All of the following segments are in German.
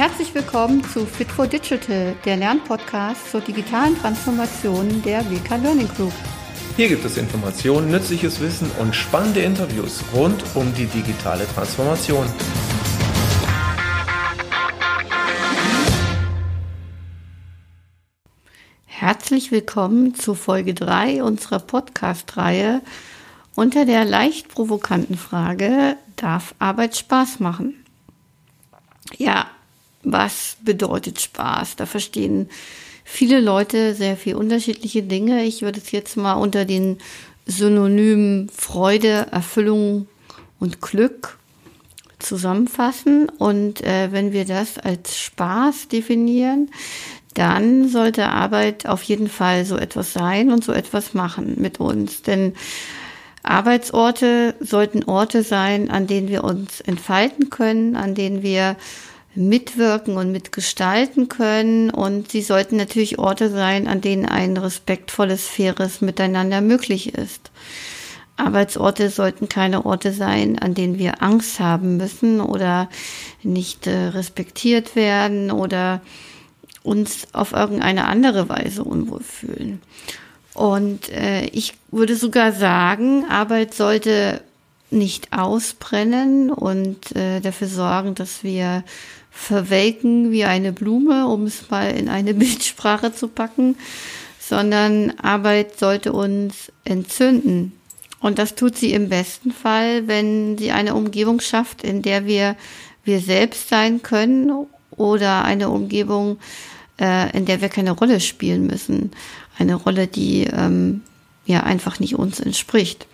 Herzlich willkommen zu Fit for Digital, der Lernpodcast zur digitalen Transformation der WK Learning Group. Hier gibt es Informationen, nützliches Wissen und spannende Interviews rund um die digitale Transformation. Herzlich willkommen zu Folge 3 unserer Podcast-Reihe unter der leicht provokanten Frage, darf Arbeit Spaß machen? Ja, was bedeutet Spaß? Da verstehen viele Leute sehr viel unterschiedliche Dinge. Ich würde es jetzt mal unter den Synonymen Freude, Erfüllung und Glück zusammenfassen. Und äh, wenn wir das als Spaß definieren, dann sollte Arbeit auf jeden Fall so etwas sein und so etwas machen mit uns. Denn Arbeitsorte sollten Orte sein, an denen wir uns entfalten können, an denen wir mitwirken und mitgestalten können. Und sie sollten natürlich Orte sein, an denen ein respektvolles, faires Miteinander möglich ist. Arbeitsorte sollten keine Orte sein, an denen wir Angst haben müssen oder nicht äh, respektiert werden oder uns auf irgendeine andere Weise unwohl fühlen. Und äh, ich würde sogar sagen, Arbeit sollte nicht ausbrennen und äh, dafür sorgen, dass wir verwelken wie eine Blume, um es mal in eine Bildsprache zu packen, sondern Arbeit sollte uns entzünden. Und das tut sie im besten Fall, wenn sie eine Umgebung schafft, in der wir wir selbst sein können oder eine Umgebung, äh, in der wir keine Rolle spielen müssen. Eine Rolle, die ähm, ja einfach nicht uns entspricht.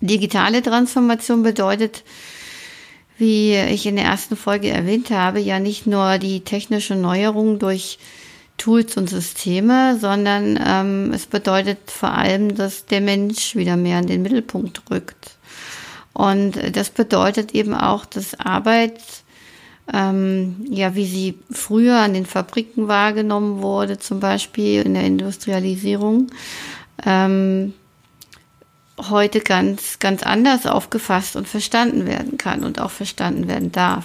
Digitale Transformation bedeutet, wie ich in der ersten Folge erwähnt habe, ja nicht nur die technische Neuerung durch Tools und Systeme, sondern ähm, es bedeutet vor allem, dass der Mensch wieder mehr in den Mittelpunkt rückt. Und das bedeutet eben auch, dass Arbeit, ähm, ja, wie sie früher an den Fabriken wahrgenommen wurde, zum Beispiel in der Industrialisierung, ähm, heute ganz, ganz anders aufgefasst und verstanden werden kann und auch verstanden werden darf.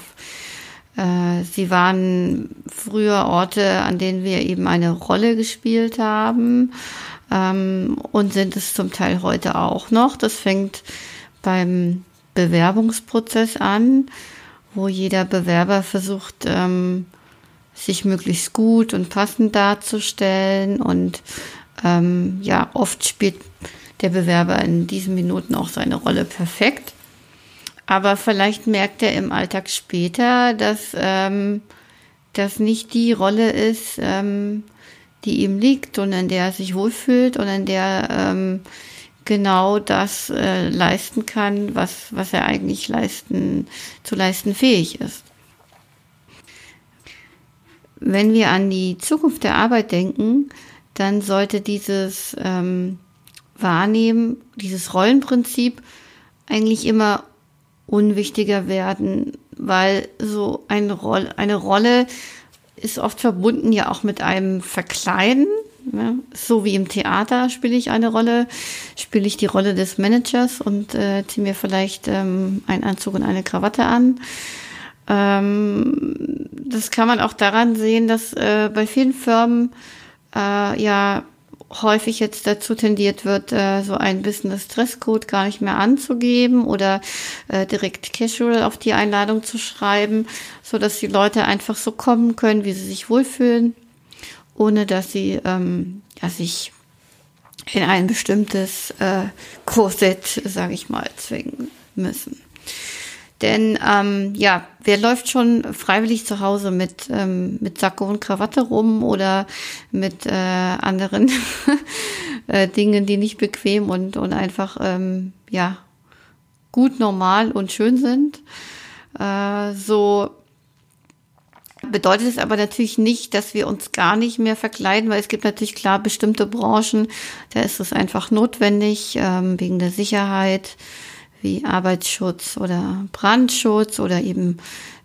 Äh, sie waren früher Orte, an denen wir eben eine Rolle gespielt haben ähm, und sind es zum Teil heute auch noch. Das fängt beim Bewerbungsprozess an, wo jeder Bewerber versucht, ähm, sich möglichst gut und passend darzustellen und ähm, ja, oft spielt der Bewerber in diesen Minuten auch seine Rolle perfekt. Aber vielleicht merkt er im Alltag später, dass ähm, das nicht die Rolle ist, ähm, die ihm liegt und in der er sich wohlfühlt und in der er ähm, genau das äh, leisten kann, was, was er eigentlich leisten, zu leisten fähig ist. Wenn wir an die Zukunft der Arbeit denken, dann sollte dieses ähm, Wahrnehmen, dieses Rollenprinzip eigentlich immer unwichtiger werden, weil so eine Rolle, eine Rolle ist oft verbunden ja auch mit einem Verkleiden. Ja, so wie im Theater spiele ich eine Rolle, spiele ich die Rolle des Managers und äh, ziehe mir vielleicht ähm, einen Anzug und eine Krawatte an. Ähm, das kann man auch daran sehen, dass äh, bei vielen Firmen äh, ja häufig jetzt dazu tendiert wird, äh, so ein Business Dresscode gar nicht mehr anzugeben oder äh, direkt casual auf die Einladung zu schreiben, so dass die Leute einfach so kommen können, wie sie sich wohlfühlen, ohne dass sie ähm, ja, sich in ein bestimmtes äh, Korsett, sage ich mal, zwingen müssen. Denn ähm, ja, wer läuft schon freiwillig zu Hause mit, ähm, mit Sakko und Krawatte rum oder mit äh, anderen äh, Dingen, die nicht bequem und, und einfach ähm, ja gut, normal und schön sind. Äh, so bedeutet es aber natürlich nicht, dass wir uns gar nicht mehr verkleiden, weil es gibt natürlich klar bestimmte Branchen, da ist es einfach notwendig ähm, wegen der Sicherheit wie Arbeitsschutz oder Brandschutz oder eben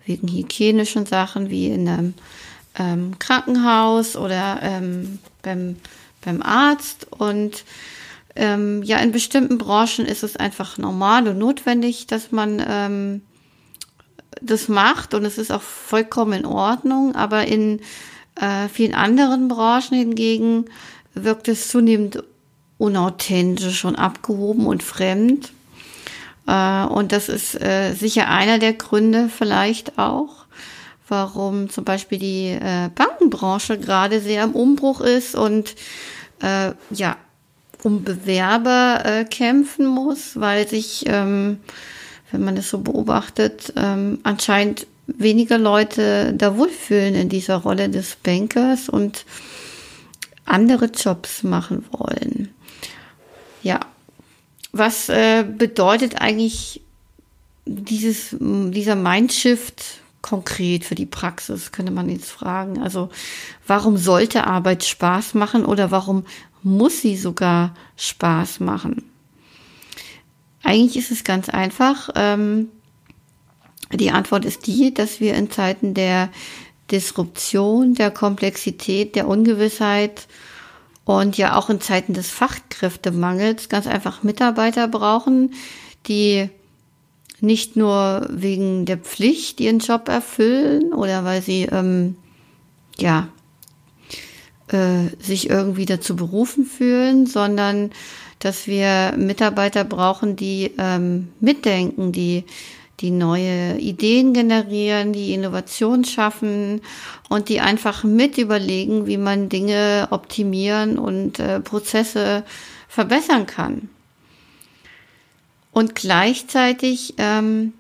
wegen hygienischen Sachen wie in einem ähm, Krankenhaus oder ähm, beim, beim Arzt. Und ähm, ja, in bestimmten Branchen ist es einfach normal und notwendig, dass man ähm, das macht und es ist auch vollkommen in Ordnung, aber in äh, vielen anderen Branchen hingegen wirkt es zunehmend unauthentisch und abgehoben und fremd. Äh, und das ist äh, sicher einer der Gründe vielleicht auch, warum zum Beispiel die äh, Bankenbranche gerade sehr im Umbruch ist und ja, um Bewerber kämpfen muss, weil sich, ähm, wenn man das so beobachtet, ähm, anscheinend weniger Leute da wohlfühlen in dieser Rolle des Bankers und andere Jobs machen wollen. Ja, was äh, bedeutet eigentlich dieses, dieser Mindshift konkret für die Praxis, könnte man jetzt fragen. Also warum sollte Arbeit Spaß machen oder warum muss sie sogar Spaß machen? Eigentlich ist es ganz einfach. Ähm, die Antwort ist die, dass wir in Zeiten der Disruption, der Komplexität, der Ungewissheit und ja auch in Zeiten des Fachkräftemangels ganz einfach Mitarbeiter brauchen, die nicht nur wegen der Pflicht ihren Job erfüllen oder weil sie ähm, ja äh, sich irgendwie dazu berufen fühlen, sondern dass wir Mitarbeiter brauchen, die ähm, mitdenken, die die neue Ideen generieren, die Innovation schaffen und die einfach mit überlegen, wie man Dinge optimieren und äh, Prozesse verbessern kann. Und gleichzeitig ähm,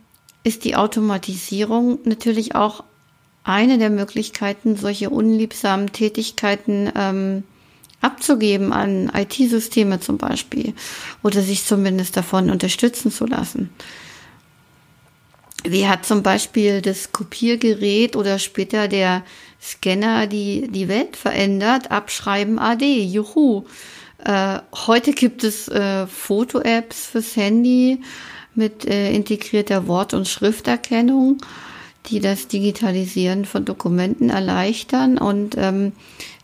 ist die Automatisierung natürlich auch eine der Möglichkeiten, solche unliebsamen Tätigkeiten ähm, abzugeben an IT-Systeme zum Beispiel oder sich zumindest davon unterstützen zu lassen. Wie hat zum Beispiel das Kopiergerät oder später der Scanner die, die Welt verändert? Abschreiben AD, juhu. Äh, heute gibt es äh, Foto-Apps fürs Handy mit äh, integrierter Wort- und Schrifterkennung, die das Digitalisieren von Dokumenten erleichtern. Und ähm,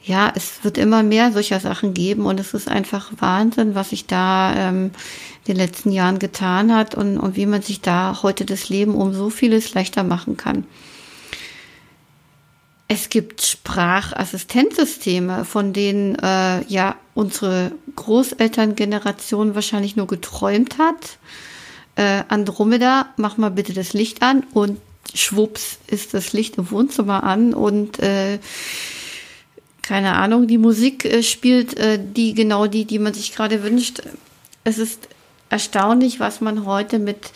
ja, es wird immer mehr solcher Sachen geben und es ist einfach Wahnsinn, was sich da ähm, in den letzten Jahren getan hat und, und wie man sich da heute das Leben um so vieles leichter machen kann. Es gibt Sprachassistenzsysteme, von denen äh, ja unsere Großelterngeneration wahrscheinlich nur geträumt hat. Äh, Andromeda, mach mal bitte das Licht an und schwupps ist das Licht im Wohnzimmer an und äh, keine Ahnung, die Musik äh, spielt äh, die genau die, die man sich gerade wünscht. Es ist erstaunlich, was man heute mit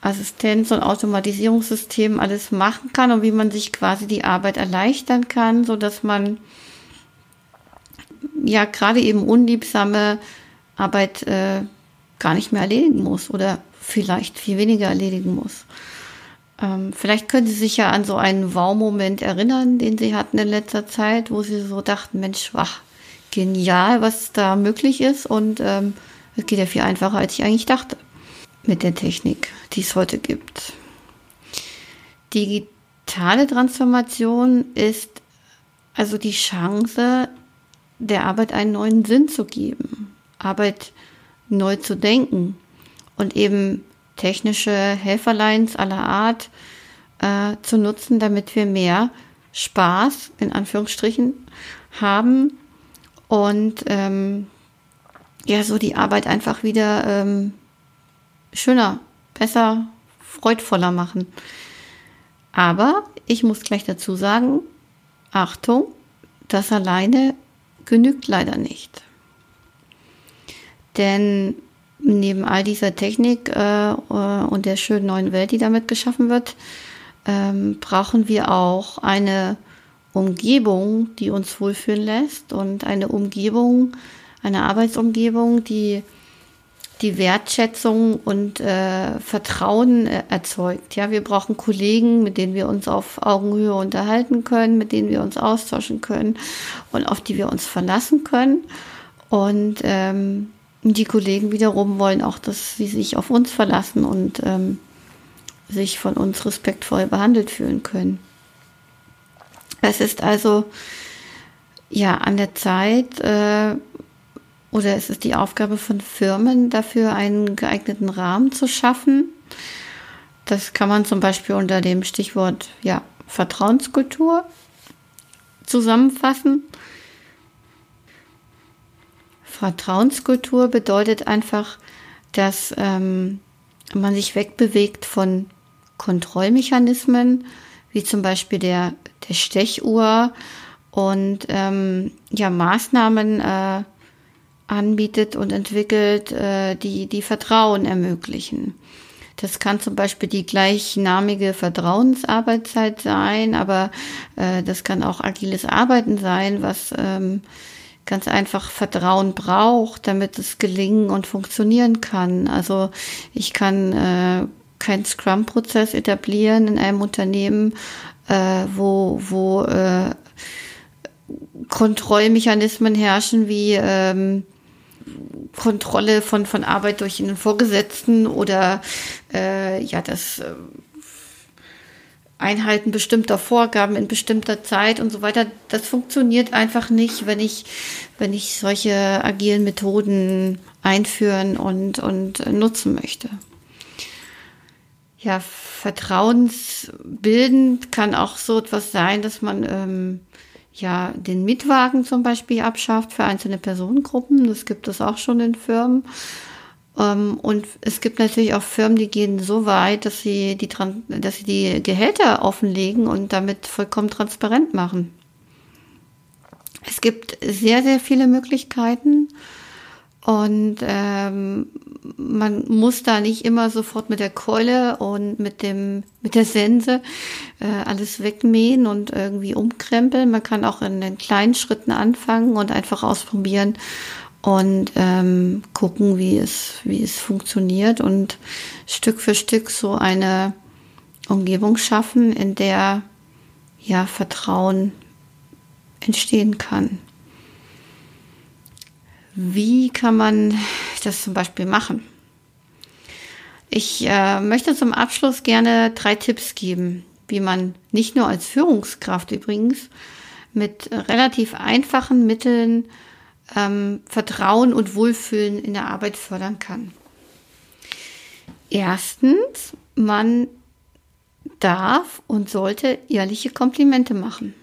Assistenz- und Automatisierungssystemen alles machen kann und wie man sich quasi die Arbeit erleichtern kann, so dass man ja gerade eben unliebsame Arbeit äh, gar nicht mehr erledigen muss oder vielleicht viel weniger erledigen muss. Ähm, vielleicht können Sie sich ja an so einen Wow-Moment erinnern, den Sie hatten in letzter Zeit, wo Sie so dachten, Mensch, wach, genial, was da möglich ist und ähm, es geht ja viel einfacher, als ich eigentlich dachte mit der Technik, die es heute gibt. Digitale Transformation ist also die Chance, der Arbeit einen neuen Sinn zu geben, Arbeit neu zu denken und eben technische Helferlines aller Art äh, zu nutzen, damit wir mehr Spaß in Anführungsstrichen haben und ähm, ja, so die Arbeit einfach wieder ähm, schöner, besser, freudvoller machen. Aber ich muss gleich dazu sagen, Achtung, das alleine genügt leider nicht. Denn neben all dieser Technik äh, und der schönen neuen Welt, die damit geschaffen wird, ähm, brauchen wir auch eine Umgebung, die uns wohlfühlen lässt und eine Umgebung, eine Arbeitsumgebung, die die Wertschätzung und äh, Vertrauen äh, erzeugt. Ja, wir brauchen Kollegen, mit denen wir uns auf Augenhöhe unterhalten können, mit denen wir uns austauschen können und auf die wir uns verlassen können. Und ähm, die Kollegen wiederum wollen auch, dass sie sich auf uns verlassen und ähm, sich von uns respektvoll behandelt fühlen können. Es ist also ja an der Zeit, äh, oder es ist die Aufgabe von Firmen, dafür einen geeigneten Rahmen zu schaffen. Das kann man zum Beispiel unter dem Stichwort ja, Vertrauenskultur zusammenfassen. Vertrauenskultur bedeutet einfach, dass ähm, man sich wegbewegt von Kontrollmechanismen, wie zum Beispiel der, der Stechuhr und ähm, ja, Maßnahmen äh, anbietet und entwickelt, äh, die, die Vertrauen ermöglichen. Das kann zum Beispiel die gleichnamige Vertrauensarbeitszeit sein, aber äh, das kann auch agiles Arbeiten sein, was ähm, ganz einfach Vertrauen braucht, damit es gelingen und funktionieren kann. Also ich kann äh, keinen Scrum-Prozess etablieren in einem Unternehmen, äh, wo, wo äh, Kontrollmechanismen herrschen wie ähm, Kontrolle von, von Arbeit durch einen Vorgesetzten oder äh, ja, das äh, Einhalten bestimmter Vorgaben in bestimmter Zeit und so weiter. Das funktioniert einfach nicht, wenn ich, wenn ich solche agilen Methoden einführen und, und nutzen möchte. Ja, vertrauensbildend kann auch so etwas sein, dass man ähm, ja den Mietwagen zum Beispiel abschafft für einzelne Personengruppen. Das gibt es auch schon in Firmen. Ähm, und es gibt natürlich auch Firmen, die gehen so weit, dass sie die, dass sie die Gehälter offenlegen und damit vollkommen transparent machen. Es gibt sehr, sehr viele Möglichkeiten. Und ähm, man muss da nicht immer sofort mit der Keule und mit dem mit der Sense äh, alles wegmähen und irgendwie umkrempeln. Man kann auch in den kleinen Schritten anfangen und einfach ausprobieren und ähm, gucken, wie es wie es funktioniert und Stück für Stück so eine Umgebung schaffen, in der ja Vertrauen entstehen kann. Wie kann man das zum Beispiel machen? Ich äh, möchte zum Abschluss gerne drei Tipps geben, wie man nicht nur als Führungskraft übrigens mit relativ einfachen Mitteln ähm, Vertrauen und Wohlfühlen in der Arbeit fördern kann. Erstens, man darf und sollte ehrliche Komplimente machen.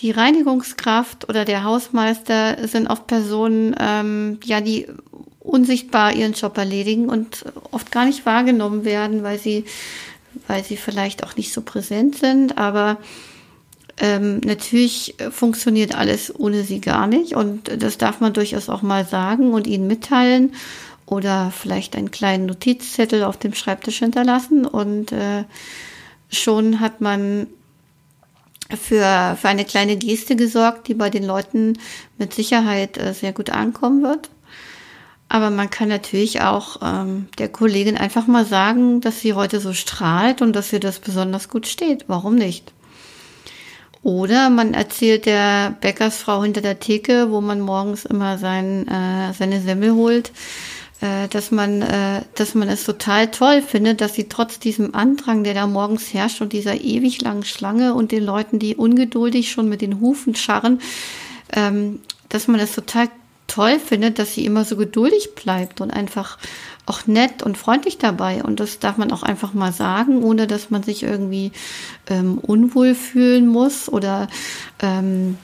Die Reinigungskraft oder der Hausmeister sind oft Personen, ähm, ja, die unsichtbar ihren Job erledigen und oft gar nicht wahrgenommen werden, weil sie, weil sie vielleicht auch nicht so präsent sind. Aber ähm, natürlich funktioniert alles ohne sie gar nicht und das darf man durchaus auch mal sagen und ihnen mitteilen oder vielleicht einen kleinen Notizzettel auf dem Schreibtisch hinterlassen und äh, schon hat man für, für eine kleine Geste gesorgt, die bei den Leuten mit Sicherheit äh, sehr gut ankommen wird. Aber man kann natürlich auch ähm, der Kollegin einfach mal sagen, dass sie heute so strahlt und dass ihr das besonders gut steht. Warum nicht? Oder man erzählt der Bäckersfrau hinter der Theke, wo man morgens immer sein, äh, seine Semmel holt, äh, dass man, äh, dass man es total toll findet, dass sie trotz diesem Andrang, der da morgens herrscht und dieser ewig langen Schlange und den Leuten, die ungeduldig schon mit den Hufen scharren, ähm, dass man es total toll findet, dass sie immer so geduldig bleibt und einfach auch nett und freundlich dabei. Und das darf man auch einfach mal sagen, ohne dass man sich irgendwie ähm, unwohl fühlen muss oder ähm,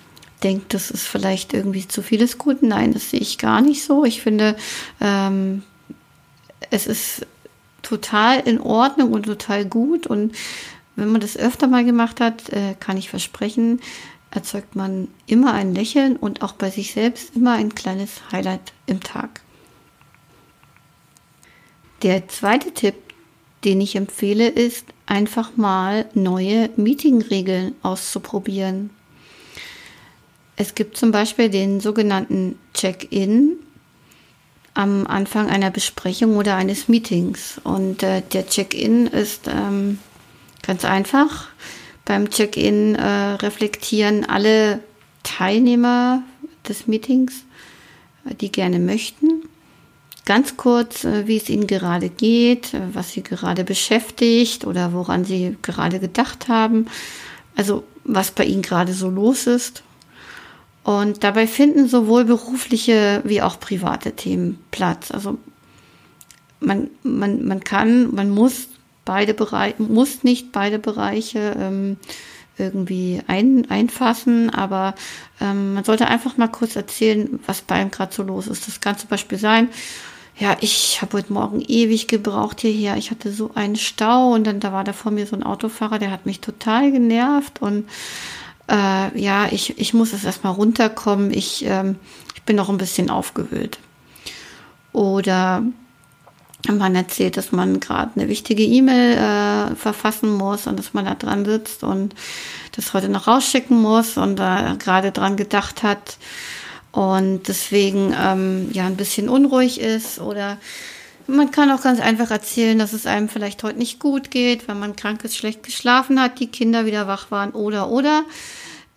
denkt, das ist vielleicht irgendwie zu vieles Gut. Nein, das sehe ich gar nicht so. Ich finde, ähm, es ist total in Ordnung und total gut. Und wenn man das öfter mal gemacht hat, äh, kann ich versprechen, erzeugt man immer ein Lächeln und auch bei sich selbst immer ein kleines Highlight im Tag. Der zweite Tipp, den ich empfehle, ist einfach mal neue Meetingregeln auszuprobieren. Es gibt zum Beispiel den sogenannten Check-in am Anfang einer Besprechung oder eines Meetings. Und äh, der Check-in ist ähm, ganz einfach. Beim Check-in äh, reflektieren alle Teilnehmer des Meetings, die gerne möchten, ganz kurz, äh, wie es ihnen gerade geht, äh, was sie gerade beschäftigt oder woran sie gerade gedacht haben. Also was bei ihnen gerade so los ist. Und dabei finden sowohl berufliche wie auch private Themen Platz. Also man, man, man kann, man muss beide Bereiche, muss nicht beide Bereiche ähm, irgendwie ein, einfassen, aber ähm, man sollte einfach mal kurz erzählen, was bei ihm gerade so los ist. Das kann zum Beispiel sein, ja, ich habe heute Morgen ewig gebraucht hierher. Ich hatte so einen Stau und dann da war da vor mir so ein Autofahrer, der hat mich total genervt und äh, ja, ich, ich muss jetzt erstmal runterkommen. Ich, ähm, ich bin noch ein bisschen aufgewühlt. Oder man erzählt, dass man gerade eine wichtige E-Mail äh, verfassen muss und dass man da dran sitzt und das heute noch rausschicken muss und da gerade dran gedacht hat und deswegen ähm, ja ein bisschen unruhig ist oder man kann auch ganz einfach erzählen, dass es einem vielleicht heute nicht gut geht, wenn man krank ist, schlecht geschlafen hat, die Kinder wieder wach waren oder oder.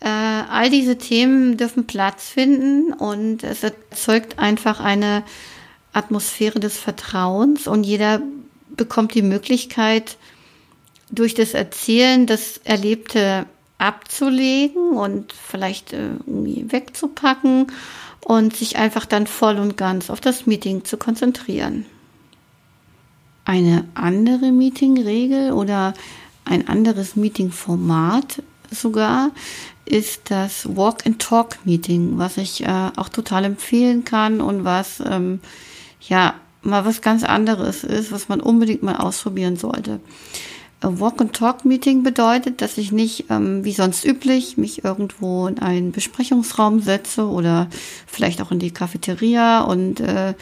Äh, all diese Themen dürfen Platz finden und es erzeugt einfach eine Atmosphäre des Vertrauens und jeder bekommt die Möglichkeit, durch das Erzählen das Erlebte abzulegen und vielleicht äh, irgendwie wegzupacken und sich einfach dann voll und ganz auf das Meeting zu konzentrieren. Eine andere Meetingregel oder ein anderes Meetingformat sogar ist das Walk-and-Talk-Meeting, was ich äh, auch total empfehlen kann und was ähm, ja mal was ganz anderes ist, was man unbedingt mal ausprobieren sollte. Walk-and-Talk-Meeting bedeutet, dass ich nicht, ähm, wie sonst üblich, mich irgendwo in einen Besprechungsraum setze oder vielleicht auch in die Cafeteria und äh,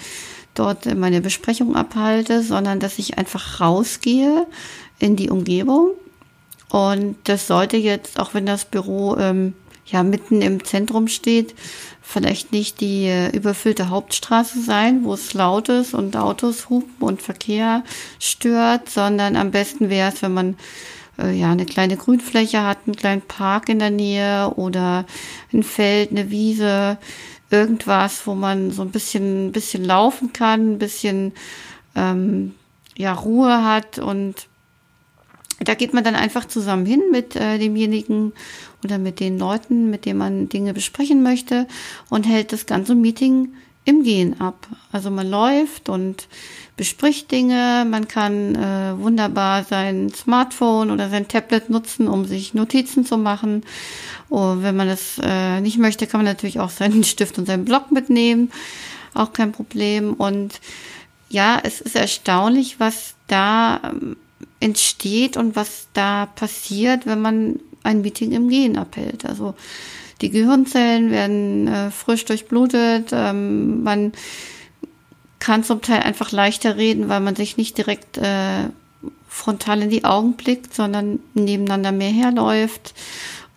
dort meine Besprechung abhalte, sondern dass ich einfach rausgehe in die Umgebung. Und das sollte jetzt, auch wenn das Büro ähm, ja mitten im Zentrum steht, vielleicht nicht die äh, überfüllte Hauptstraße sein, wo es laut ist und Autos hupen und Verkehr stört, sondern am besten wäre es, wenn man äh, ja eine kleine Grünfläche hat, einen kleinen Park in der Nähe oder ein Feld, eine Wiese, irgendwas, wo man so ein bisschen, ein bisschen laufen kann, ein bisschen ähm, ja Ruhe hat und da geht man dann einfach zusammen hin mit äh, demjenigen oder mit den Leuten, mit denen man Dinge besprechen möchte und hält das ganze Meeting im Gehen ab. Also man läuft und bespricht Dinge, man kann äh, wunderbar sein Smartphone oder sein Tablet nutzen, um sich Notizen zu machen. Und wenn man das äh, nicht möchte, kann man natürlich auch seinen Stift und seinen Block mitnehmen. Auch kein Problem. Und ja, es ist erstaunlich, was da ähm, entsteht und was da passiert, wenn man ein Meeting im Gehen abhält. Also die Gehirnzellen werden äh, frisch durchblutet, ähm, man kann zum Teil einfach leichter reden, weil man sich nicht direkt äh, frontal in die Augen blickt, sondern nebeneinander mehr herläuft.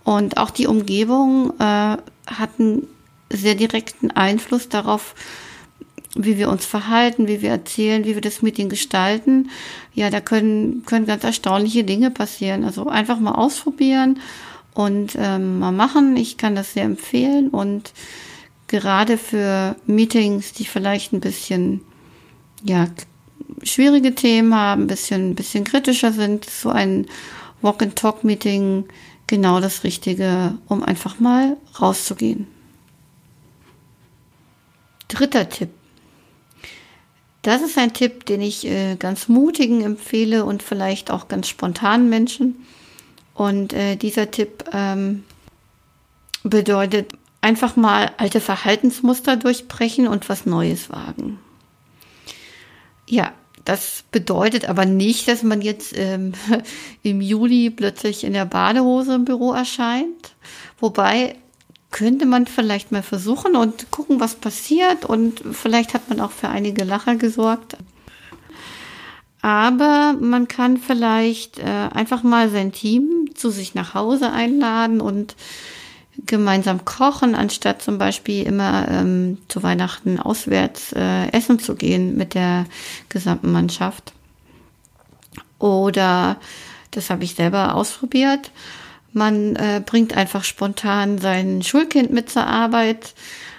Und auch die Umgebung äh, hat einen sehr direkten Einfluss darauf, wie wir uns verhalten, wie wir erzählen, wie wir das Meeting gestalten. Ja, da können, können ganz erstaunliche Dinge passieren. Also einfach mal ausprobieren und ähm, mal machen. Ich kann das sehr empfehlen und gerade für Meetings, die vielleicht ein bisschen, ja, schwierige Themen haben, ein bisschen, ein bisschen kritischer sind, so ein Walk-and-Talk-Meeting genau das Richtige, um einfach mal rauszugehen. Dritter Tipp. Das ist ein Tipp, den ich äh, ganz mutigen empfehle und vielleicht auch ganz spontanen Menschen. Und äh, dieser Tipp ähm, bedeutet einfach mal alte Verhaltensmuster durchbrechen und was Neues wagen. Ja, das bedeutet aber nicht, dass man jetzt ähm, im Juli plötzlich in der Badehose im Büro erscheint. Wobei könnte man vielleicht mal versuchen und gucken, was passiert. Und vielleicht hat man auch für einige Lacher gesorgt. Aber man kann vielleicht äh, einfach mal sein Team zu sich nach Hause einladen und gemeinsam kochen, anstatt zum Beispiel immer ähm, zu Weihnachten auswärts äh, essen zu gehen mit der gesamten Mannschaft. Oder, das habe ich selber ausprobiert, man äh, bringt einfach spontan sein Schulkind mit zur Arbeit,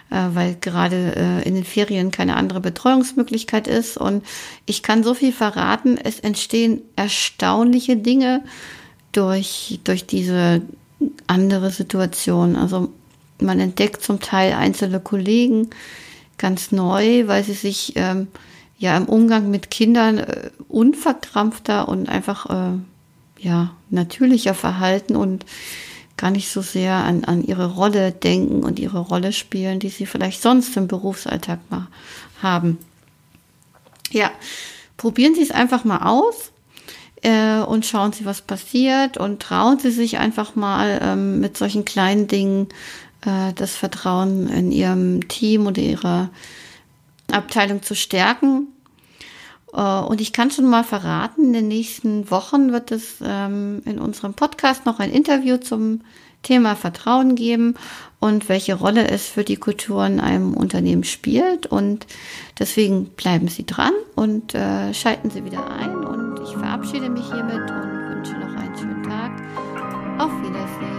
äh, weil gerade äh, in den Ferien keine andere Betreuungsmöglichkeit ist. Und ich kann so viel verraten, es entstehen erstaunliche Dinge durch, durch diese andere Situation. Also man entdeckt zum Teil einzelne Kollegen ganz neu, weil sie sich ähm, ja im Umgang mit Kindern äh, unverkrampfter und einfach äh, ja natürlicher verhalten und gar nicht so sehr an, an ihre Rolle denken und ihre Rolle spielen, die sie vielleicht sonst im Berufsalltag mal haben. Ja, probieren Sie es einfach mal aus äh, und schauen Sie, was passiert und trauen Sie sich einfach mal ähm, mit solchen kleinen Dingen äh, das Vertrauen in Ihrem Team oder Ihrer Abteilung zu stärken. Äh, und ich kann schon mal verraten, in den nächsten Wochen wird es ähm, in unserem Podcast noch ein Interview zum Thema Vertrauen geben und welche Rolle es für die Kultur in einem Unternehmen spielt. Und deswegen bleiben Sie dran und äh, schalten Sie wieder ein. Und ich verabschiede mich hiermit und wünsche noch einen schönen Tag. Auf Wiedersehen.